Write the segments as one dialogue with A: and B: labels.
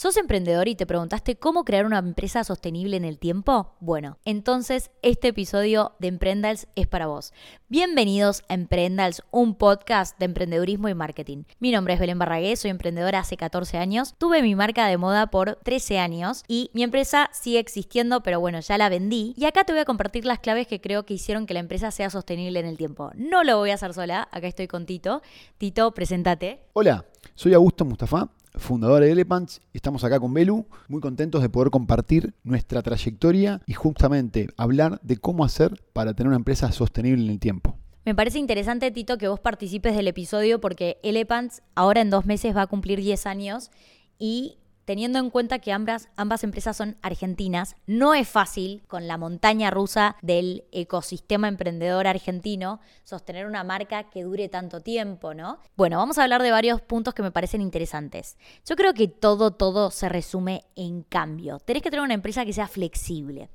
A: ¿Sos emprendedor y te preguntaste cómo crear una empresa sostenible en el tiempo? Bueno, entonces este episodio de Emprendals es para vos. Bienvenidos a Emprendals, un podcast de emprendedurismo y marketing. Mi nombre es Belén Barragué, soy emprendedora hace 14 años. Tuve mi marca de moda por 13 años y mi empresa sigue existiendo, pero bueno, ya la vendí. Y acá te voy a compartir las claves que creo que hicieron que la empresa sea sostenible en el tiempo. No lo voy a hacer sola, acá estoy con Tito. Tito, preséntate.
B: Hola, soy Augusto Mustafa fundador de Elephants. Estamos acá con Belu, muy contentos de poder compartir nuestra trayectoria y justamente hablar de cómo hacer para tener una empresa sostenible en el tiempo.
A: Me parece interesante, Tito, que vos participes del episodio porque Elephants ahora en dos meses va a cumplir 10 años y teniendo en cuenta que ambas, ambas empresas son argentinas, no es fácil con la montaña rusa del ecosistema emprendedor argentino sostener una marca que dure tanto tiempo, ¿no? Bueno, vamos a hablar de varios puntos que me parecen interesantes. Yo creo que todo, todo se resume en cambio. Tenés que tener una empresa que sea flexible.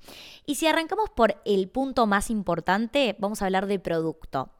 A: Y si arrancamos por el punto más importante, vamos a hablar de producto.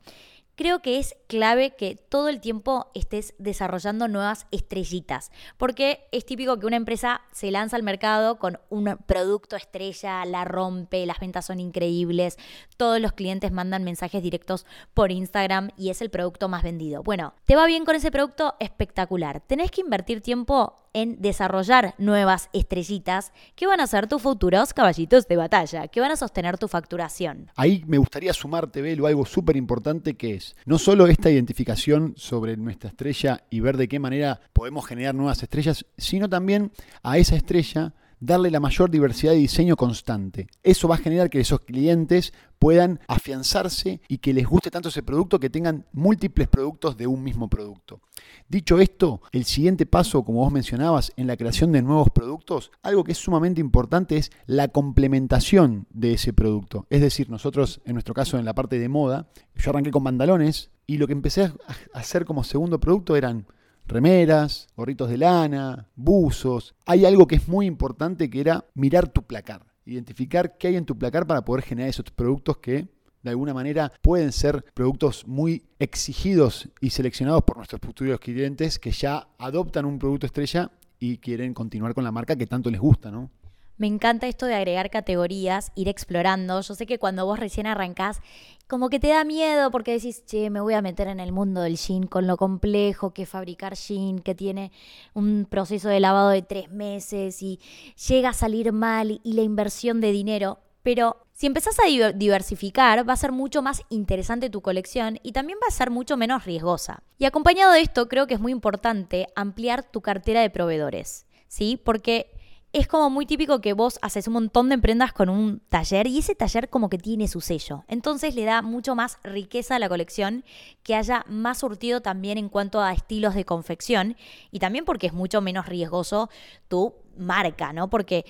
A: Creo que es clave que todo el tiempo estés desarrollando nuevas estrellitas, porque es típico que una empresa se lanza al mercado con un producto estrella, la rompe, las ventas son increíbles, todos los clientes mandan mensajes directos por Instagram y es el producto más vendido. Bueno, te va bien con ese producto espectacular. Tenés que invertir tiempo en desarrollar nuevas estrellitas que van a ser tus futuros caballitos de batalla, que van a sostener tu facturación.
B: Ahí me gustaría sumarte, Belo, algo súper importante que es no solo esta identificación sobre nuestra estrella y ver de qué manera podemos generar nuevas estrellas, sino también a esa estrella darle la mayor diversidad de diseño constante. Eso va a generar que esos clientes puedan afianzarse y que les guste tanto ese producto que tengan múltiples productos de un mismo producto. Dicho esto, el siguiente paso, como vos mencionabas, en la creación de nuevos productos, algo que es sumamente importante es la complementación de ese producto. Es decir, nosotros, en nuestro caso, en la parte de moda, yo arranqué con pantalones y lo que empecé a hacer como segundo producto eran remeras, gorritos de lana, buzos. Hay algo que es muy importante que era mirar tu placar, identificar qué hay en tu placar para poder generar esos productos que de alguna manera pueden ser productos muy exigidos y seleccionados por nuestros futuros clientes que ya adoptan un producto estrella y quieren continuar con la marca que tanto les gusta, ¿no?
A: Me encanta esto de agregar categorías, ir explorando. Yo sé que cuando vos recién arrancás, como que te da miedo porque decís, che, me voy a meter en el mundo del jean con lo complejo que fabricar jean, que tiene un proceso de lavado de tres meses y llega a salir mal y la inversión de dinero. Pero si empezás a diversificar, va a ser mucho más interesante tu colección y también va a ser mucho menos riesgosa. Y acompañado de esto, creo que es muy importante ampliar tu cartera de proveedores, ¿sí? Porque es como muy típico que vos haces un montón de prendas con un taller y ese taller como que tiene su sello. Entonces le da mucho más riqueza a la colección, que haya más surtido también en cuanto a estilos de confección y también porque es mucho menos riesgoso tu marca, ¿no? Porque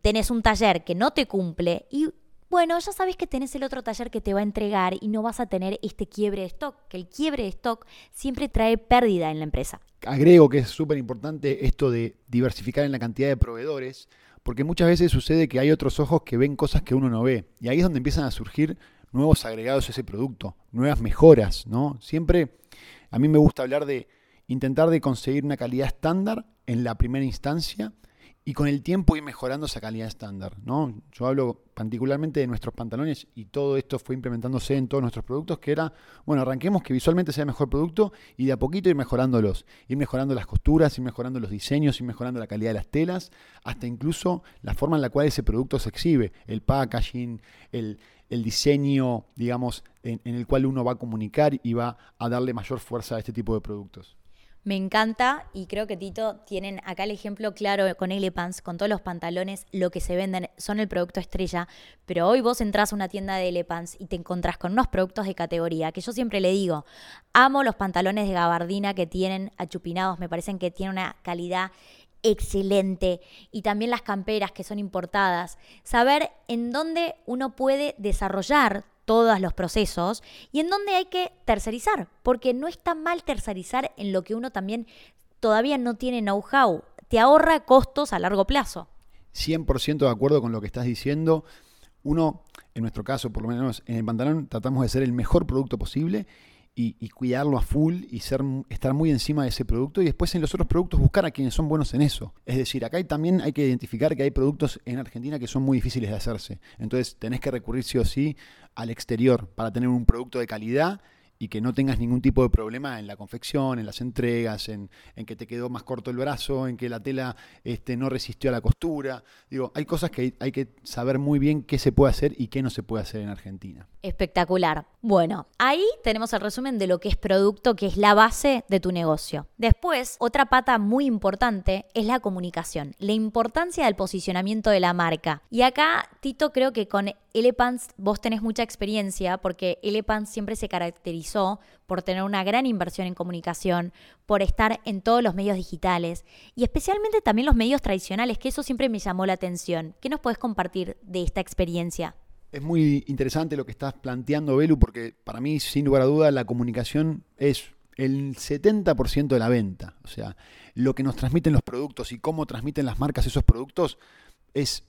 A: tenés un taller que no te cumple y bueno, ya sabes que tenés el otro taller que te va a entregar y no vas a tener este quiebre de stock, que el quiebre de stock siempre trae pérdida en la empresa.
B: Agrego que es súper importante esto de diversificar en la cantidad de proveedores, porque muchas veces sucede que hay otros ojos que ven cosas que uno no ve, y ahí es donde empiezan a surgir nuevos agregados a ese producto, nuevas mejoras, ¿no? Siempre a mí me gusta hablar de intentar de conseguir una calidad estándar en la primera instancia y con el tiempo ir mejorando esa calidad estándar. ¿no? Yo hablo particularmente de nuestros pantalones y todo esto fue implementándose en todos nuestros productos, que era, bueno, arranquemos que visualmente sea el mejor producto y de a poquito ir mejorándolos, ir mejorando las costuras, ir mejorando los diseños, ir mejorando la calidad de las telas, hasta incluso la forma en la cual ese producto se exhibe, el packaging, el, diseño, digamos, en el cual uno va a comunicar y va a darle mayor fuerza a este tipo de productos.
A: Me encanta y creo que Tito tienen acá el ejemplo claro con Elepants, con todos los pantalones, lo que se venden son el producto estrella, pero hoy vos entras a una tienda de Elepants y te encontrás con unos productos de categoría, que yo siempre le digo, amo los pantalones de gabardina que tienen achupinados, me parecen que tienen una calidad excelente y también las camperas que son importadas, saber en dónde uno puede desarrollar todos los procesos y en donde hay que tercerizar, porque no está mal tercerizar en lo que uno también todavía no tiene know-how, te ahorra costos a largo plazo.
B: 100% de acuerdo con lo que estás diciendo. Uno, en nuestro caso, por lo menos en el pantalón, tratamos de ser el mejor producto posible y, cuidarlo a full y ser, estar muy encima de ese producto y después en los otros productos buscar a quienes son buenos en eso. Es decir, acá también hay que identificar que hay productos en Argentina que son muy difíciles de hacerse. Entonces tenés que recurrir sí o sí al exterior para tener un producto de calidad y que no tengas ningún tipo de problema en la confección, en las entregas, en, que te quedó más corto el brazo, en que la tela este, no resistió a la costura. Digo, hay cosas que hay que saber muy bien qué se puede hacer y qué no se puede hacer en Argentina.
A: Espectacular. Bueno, ahí tenemos el resumen de lo que es producto, que es la base de tu negocio. Después, otra pata muy importante es la comunicación, la importancia del posicionamiento de la marca. Y acá, Tito, creo que con Elepants vos tenés mucha experiencia porque Elepants siempre se por tener una gran inversión en comunicación, por estar en todos los medios digitales y especialmente también los medios tradicionales, que eso siempre me llamó la atención. ¿Qué nos puedes compartir de esta experiencia?
B: Es muy interesante lo que estás planteando, Belu, porque para mí, sin lugar a duda, la comunicación es el 70% de la venta. O sea, lo que nos transmiten los productos y cómo transmiten las marcas esos productos es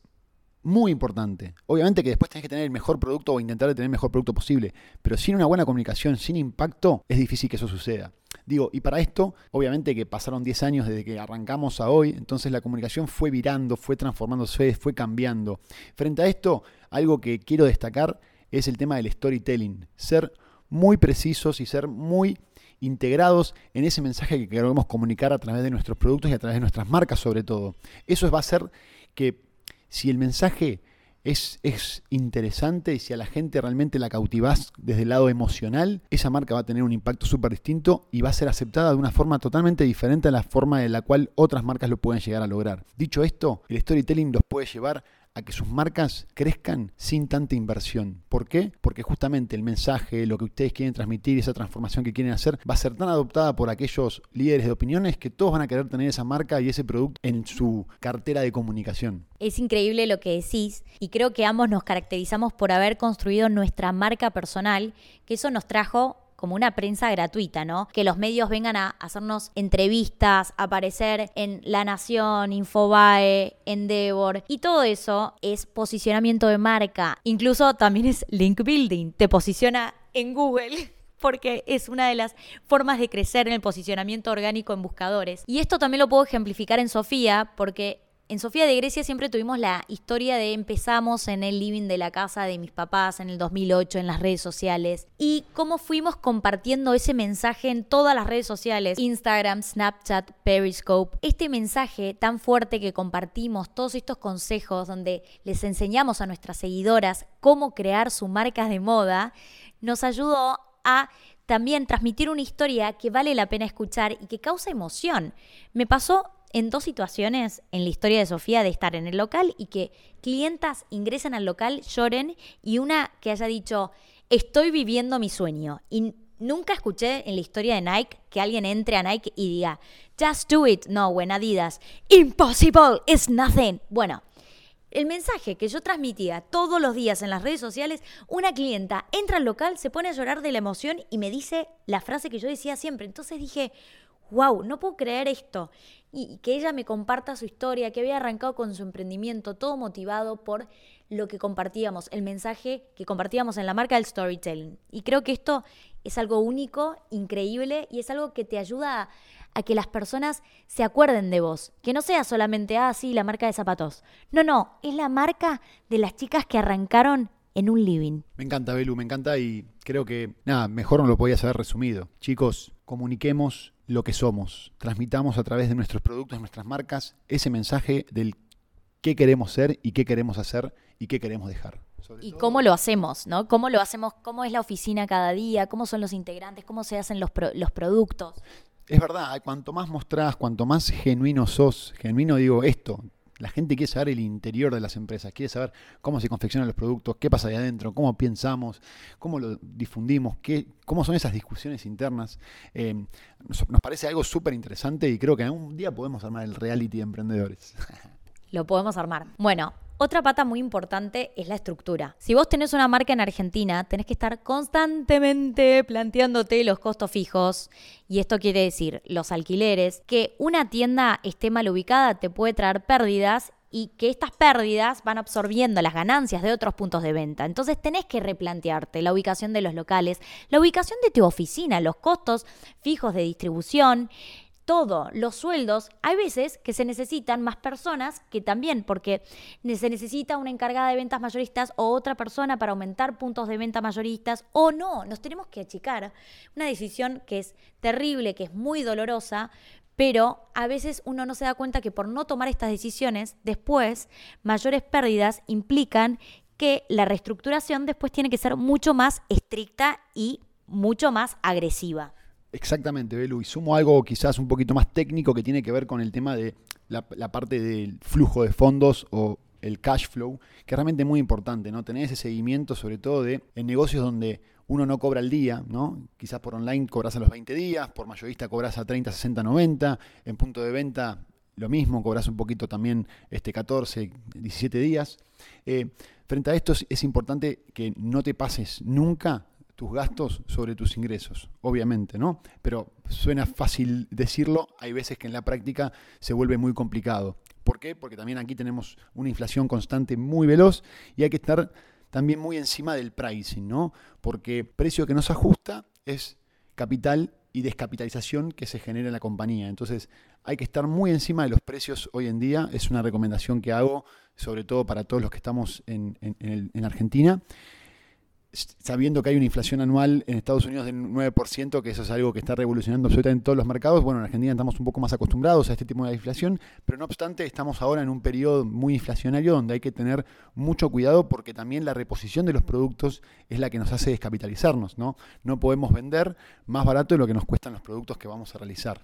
B: muy importante. Obviamente que después tenés que tener el mejor producto o intentar tener el mejor producto posible, pero sin una buena comunicación, sin impacto, es difícil que eso suceda. Digo, y para esto, obviamente que pasaron 10 años desde que arrancamos a hoy, entonces la comunicación fue virando, fue transformándose, fue cambiando. Frente a esto, algo que quiero destacar es el tema del storytelling. Ser muy precisos y ser muy integrados en ese mensaje que queremos comunicar a través de nuestros productos y a través de nuestras marcas sobre todo. Eso va a hacer que si el mensaje es, es, interesante y si a la gente realmente la cautivás desde el lado emocional, esa marca va a tener un impacto súper distinto y va a ser aceptada de una forma totalmente diferente a la forma de la cual otras marcas lo pueden llegar a lograr. Dicho esto, el storytelling los puede llevar a que sus marcas crezcan sin tanta inversión. ¿Por qué? Porque justamente el mensaje, lo que ustedes quieren transmitir, esa transformación que quieren hacer, va a ser tan adoptada por aquellos líderes de opiniones que todos van a querer tener esa marca y ese producto en su cartera de comunicación.
A: Es increíble lo que decís y creo que ambos nos caracterizamos por haber construido nuestra marca personal, que eso nos trajo como una prensa gratuita, ¿no? Que los medios vengan a hacernos entrevistas, aparecer en La Nación, Infobae, Endeavor y todo eso es posicionamiento de marca. Incluso también es link building, te posiciona en Google porque es una de las formas de crecer en el posicionamiento orgánico en buscadores. Y esto también lo puedo ejemplificar en Sofía porque en Sofía de Grecia siempre tuvimos la historia de empezamos en el living de la casa de mis papás en el 2008 en las redes sociales y cómo fuimos compartiendo ese mensaje en todas las redes sociales, Instagram, Snapchat, Periscope. Este mensaje tan fuerte que compartimos, todos estos consejos donde les enseñamos a nuestras seguidoras cómo crear su marca de moda, nos ayudó a también transmitir una historia que vale la pena escuchar y que causa emoción. Me pasó en dos situaciones en la historia de Sofía de estar en el local y que clientas ingresen al local, lloren y una que haya dicho, estoy viviendo mi sueño. Y nunca escuché en la historia de Nike que alguien entre a Nike y diga, just do it. No, when Adidas, impossible, it's nothing. Bueno. El mensaje que yo transmitía todos los días en las redes sociales, una clienta entra al local, se pone a llorar de la emoción y me dice la frase que yo decía siempre. Entonces dije, wow, no puedo creer esto. Y que ella me comparta su historia, que había arrancado con su emprendimiento, todo motivado por lo que compartíamos, el mensaje que compartíamos en la marca del storytelling. Y creo que esto es algo único, increíble y es algo que te ayuda a, que las personas se acuerden de vos. Que no sea solamente, ah, sí, la marca de zapatos. No, no, es la marca de las chicas que arrancaron en un living.
B: Me encanta, Belu, me encanta y creo que, nada, mejor no lo podías haber resumido. Chicos, comuniquemos lo que somos, transmitamos a través de nuestros productos, nuestras marcas, ese mensaje del qué queremos ser y qué queremos hacer y qué queremos dejar.
A: y cómo lo hacemos, ¿no? ¿Cómo lo hacemos? ¿Cómo es la oficina cada día? ¿Cómo son los integrantes? ¿Cómo se hacen los, los productos?
B: Es verdad, cuanto más mostrás, cuanto más genuino sos, genuino digo esto, la gente quiere saber el interior de las empresas, quiere saber cómo se confeccionan los productos, qué pasa ahí adentro, cómo pensamos, cómo lo difundimos, qué, cómo son esas discusiones internas. Eh, nos, parece algo súper interesante y creo que algún día podemos armar el reality de emprendedores.
A: Lo podemos armar. Bueno, otra pata muy importante es la estructura. Si vos tenés una marca en Argentina, tenés que estar constantemente planteándote los costos fijos. Y esto quiere decir los alquileres, que una tienda esté mal ubicada te puede traer pérdidas y que estas pérdidas van absorbiendo las ganancias de otros puntos de venta. Entonces tenés que replantearte la ubicación de los locales, la ubicación de tu oficina, los costos fijos de distribución, todo, los sueldos, hay veces que se necesitan más personas que también, porque se necesita una encargada de ventas mayoristas o otra persona para aumentar puntos de venta mayoristas o no, nos tenemos que achicar. Una decisión que es terrible, que es muy dolorosa, pero a veces uno no se da cuenta que por no tomar estas decisiones, después mayores pérdidas implican que la reestructuración después tiene que ser mucho más estricta y mucho más agresiva.
B: Exactamente, Belu. Y sumo algo quizás un poquito más técnico que tiene que ver con el tema de la, parte del flujo de fondos o el cash flow, que es realmente muy importante, ¿no? Tener ese seguimiento, sobre todo de en negocios donde uno no cobra al día, ¿no? Quizás por online cobras a los 20 días, por mayorista cobras a 30, 60, 90, en punto de venta lo mismo, cobras un poquito también este 14, 17 días. Eh, frente a esto es importante que no te pases nunca tus gastos sobre tus ingresos, obviamente, ¿no? Pero suena fácil decirlo, hay veces que en la práctica se vuelve muy complicado. ¿Por qué? Porque también aquí tenemos una inflación constante muy veloz y hay que estar también muy encima del pricing, ¿no? Porque precio que no se ajusta es capital y descapitalización que se genera en la compañía. Entonces hay que estar muy encima de los precios hoy en día. Es una recomendación que hago, sobre todo para todos los que estamos en, en Argentina sabiendo que hay una inflación anual en Estados Unidos del 9%, que eso es algo que está revolucionando absolutamente todos los mercados. Bueno, en Argentina estamos un poco más acostumbrados a este tipo de inflación, pero no obstante estamos ahora en un periodo muy inflacionario donde hay que tener mucho cuidado porque también la reposición de los productos es la que nos hace descapitalizarnos, ¿no? No podemos vender más barato de lo que nos cuestan los productos que vamos a realizar.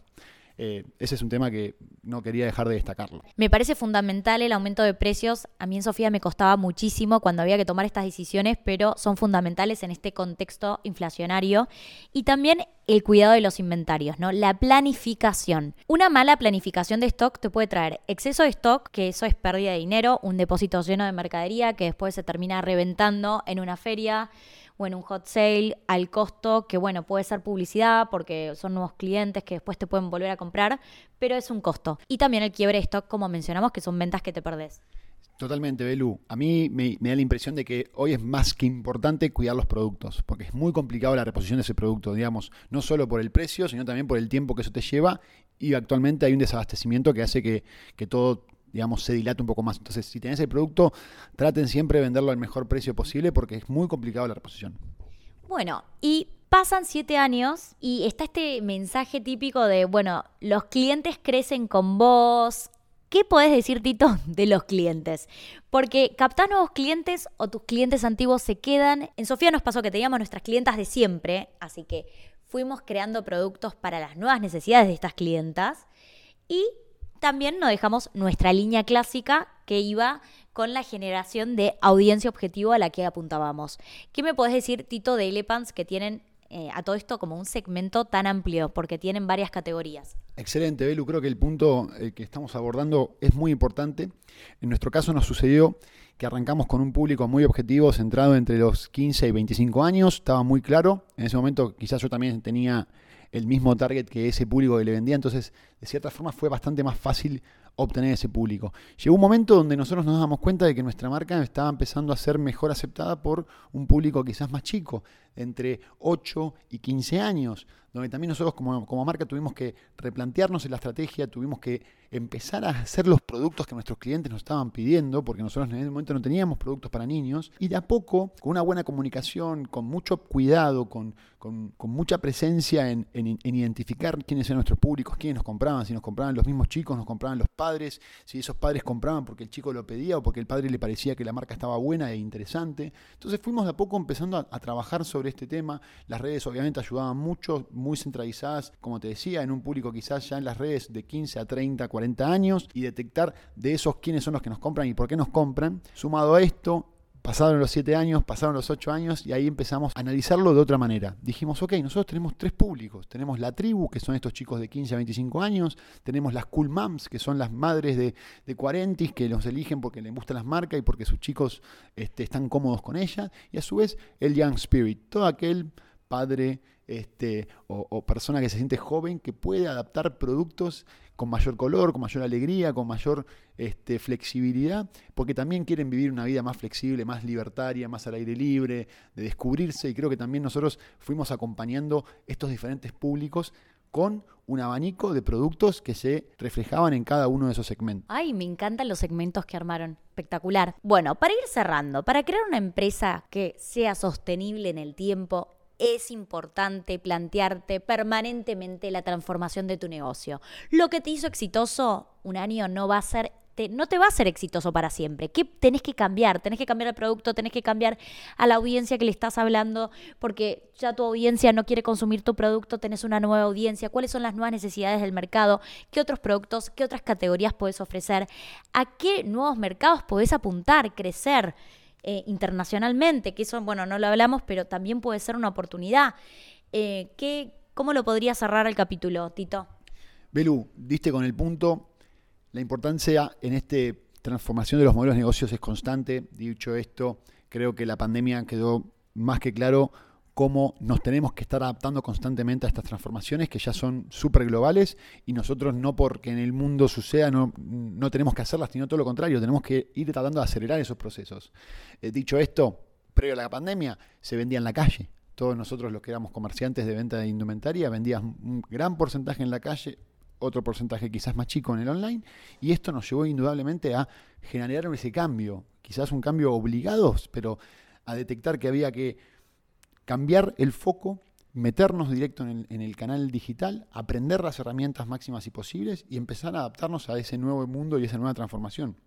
B: Eh, ese es un tema que no quería dejar de destacarlo.
A: Me parece fundamental el aumento de precios. A mí en Sofía me costaba muchísimo cuando había que tomar estas decisiones, pero son fundamentales en este contexto inflacionario. Y también el cuidado de los inventarios, ¿no? La planificación. Una mala planificación de stock te puede traer exceso de stock, que eso es pérdida de dinero, un depósito lleno de mercadería que después se termina reventando en una feria o en un hot sale al costo que, bueno, puede ser publicidad porque son nuevos clientes que después te pueden volver a comprar, pero es un costo. Y también el quiebre de stock, como mencionamos, que son ventas que te perdés.
B: Totalmente, Belu. A mí me, da la impresión de que hoy es más que importante cuidar los productos, porque es muy complicado la reposición de ese producto, digamos, no solo por el precio, sino también por el tiempo que eso te lleva y actualmente hay un desabastecimiento que hace que, que todo digamos, se dilata un poco más. Entonces, si tenés el producto, traten siempre de venderlo al mejor precio posible porque es muy complicado la reposición.
A: Bueno, y pasan siete años y está este mensaje típico de, bueno, los clientes crecen con vos. ¿Qué podés decir, Tito, de los clientes? Porque captás nuevos clientes o tus clientes antiguos se quedan. En Sofía nos pasó que teníamos nuestras clientas de siempre, así que fuimos creando productos para las nuevas necesidades de estas clientas y también no dejamos nuestra línea clásica que iba con la generación de audiencia objetivo a la que apuntábamos. ¿Qué me podés decir, Tito, de Elepants que tienen eh, a todo esto como un segmento tan amplio, porque tienen varias categorías?
B: Excelente, Belu. Creo que el punto eh, que estamos abordando es muy importante. En nuestro caso nos sucedió que arrancamos con un público muy objetivo, centrado entre los 15 y 25 años. Estaba muy claro. En ese momento quizás yo también tenía el mismo target que ese público que le vendía, entonces de cierta forma fue bastante más fácil obtener ese público. Llegó un momento donde nosotros nos damos cuenta de que nuestra marca estaba empezando a ser mejor aceptada por un público quizás más chico, entre 8 y 15 años, donde también nosotros como, como marca tuvimos que replantearnos en la estrategia, tuvimos que empezar a hacer los productos que nuestros clientes nos estaban pidiendo, porque nosotros en ese momento no teníamos productos para niños, y de a poco, con una buena comunicación, con mucho cuidado, con, con, mucha presencia en, en, identificar quiénes eran nuestros públicos, quiénes nos compraban, si nos compraban los mismos chicos, nos compraban los padres, si esos padres compraban porque el chico lo pedía o porque el padre le parecía que la marca estaba buena e interesante. Entonces fuimos de a poco empezando a, a trabajar sobre este tema. Las redes obviamente ayudaban mucho, muy centralizadas, como te decía, en un público quizás ya en las redes de 15 a 30, 40 años y detectar de esos quiénes son los que nos compran y por qué nos compran. Sumado a esto, Pasaron los 7 años, pasaron los 8 años y ahí empezamos a analizarlo de otra manera. Dijimos, ok, nosotros tenemos tres públicos. Tenemos la tribu, que son estos chicos de 15 a 25 años. Tenemos las cool moms, que son las madres de, de 40 que los eligen porque les gustan las marcas y porque sus chicos este, están cómodos con ellas. Y a su vez el young spirit, todo aquel padre este, o, persona que se siente joven que puede adaptar productos con mayor color, con mayor alegría, con mayor este, flexibilidad, porque también quieren vivir una vida más flexible, más libertaria, más al aire libre, de descubrirse, y creo que también nosotros fuimos acompañando estos diferentes públicos con un abanico de productos que se reflejaban en cada uno de esos segmentos.
A: Ay, me encantan los segmentos que armaron. Espectacular. Bueno, para ir cerrando, para crear una empresa que sea sostenible en el tiempo, es importante plantearte permanentemente la transformación de tu negocio. Lo que te hizo exitoso un año no va a ser no te va a ser exitoso para siempre. ¿Qué tenés que cambiar? Tenés que cambiar el producto, tenés que cambiar a la audiencia que le estás hablando, porque ya tu audiencia no quiere consumir tu producto, tenés una nueva audiencia. ¿Cuáles son las nuevas necesidades del mercado? ¿Qué otros productos, qué otras categorías puedes ofrecer? ¿A qué nuevos mercados podés apuntar, crecer? Eh, internacionalmente, que eso, bueno, no lo hablamos, pero también puede ser una oportunidad. Eh, ¿qué, ¿Cómo lo podría cerrar el capítulo, Tito?
B: Belu, diste con el punto. La importancia en esta transformación de los modelos de negocios es constante. Dicho esto, creo que la pandemia quedó más que claro cómo nos tenemos que estar adaptando constantemente a estas transformaciones que ya son súper globales y nosotros no porque en el mundo suceda no, no, tenemos que hacerlas, sino todo lo contrario, tenemos que ir tratando de acelerar esos procesos. Eh, dicho esto, previo a la pandemia se vendía en la calle. Todos nosotros los que éramos comerciantes de venta de indumentaria vendíamos un gran porcentaje en la calle, otro porcentaje quizás más chico en el online, y esto nos llevó indudablemente a generar ese cambio, quizás un cambio obligado, pero a detectar que había que cambiar el foco, meternos directo en el, canal digital, aprender las herramientas máximas y posibles y empezar a adaptarnos a ese nuevo mundo y esa nueva transformación.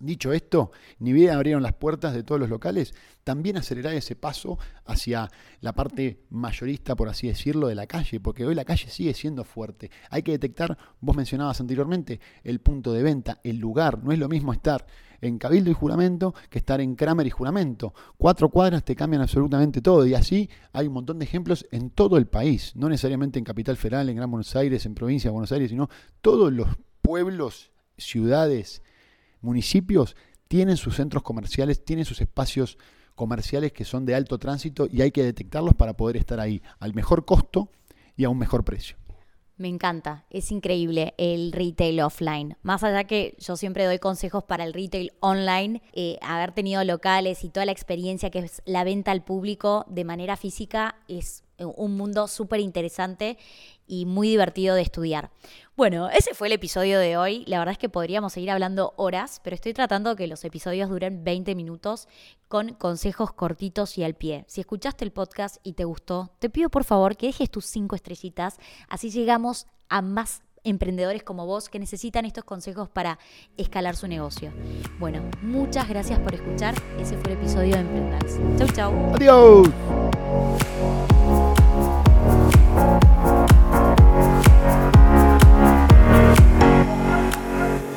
B: Dicho esto, ni bien abrieron las puertas de todos los locales, también acelerar ese paso hacia la parte mayorista, por así decirlo, de la calle, porque hoy la calle sigue siendo fuerte. Hay que detectar, vos mencionabas anteriormente, el punto de venta, el lugar. No es lo mismo estar en Cabildo y Juramento que estar en Kramer y Juramento. Cuatro cuadras te cambian absolutamente todo y así hay un montón de ejemplos en todo el país, no necesariamente en Capital Federal, en Gran Buenos Aires, en Provincia de Buenos Aires, sino todos los pueblos, ciudades, municipios tienen sus centros comerciales, tienen sus espacios comerciales que son de alto tránsito y hay que detectarlos para poder estar ahí al mejor costo y a un mejor precio.
A: Me encanta, es increíble el retail offline. Más allá que yo siempre doy consejos para el retail online, eh, haber tenido locales y toda la experiencia que es la venta al público de manera física es un mundo súper interesante y muy divertido de estudiar. Bueno, ese fue el episodio de hoy. La verdad es que podríamos seguir hablando horas, pero estoy tratando que los episodios duren 20 minutos con consejos cortitos y al pie. Si escuchaste el podcast y te gustó, te pido por favor que dejes tus cinco estrellitas, así llegamos a más emprendedores como vos que necesitan estos consejos para escalar su negocio. Bueno, muchas gracias por escuchar. Ese fue el episodio de Emprendals. Chau, chau.
B: Adiós. Bye.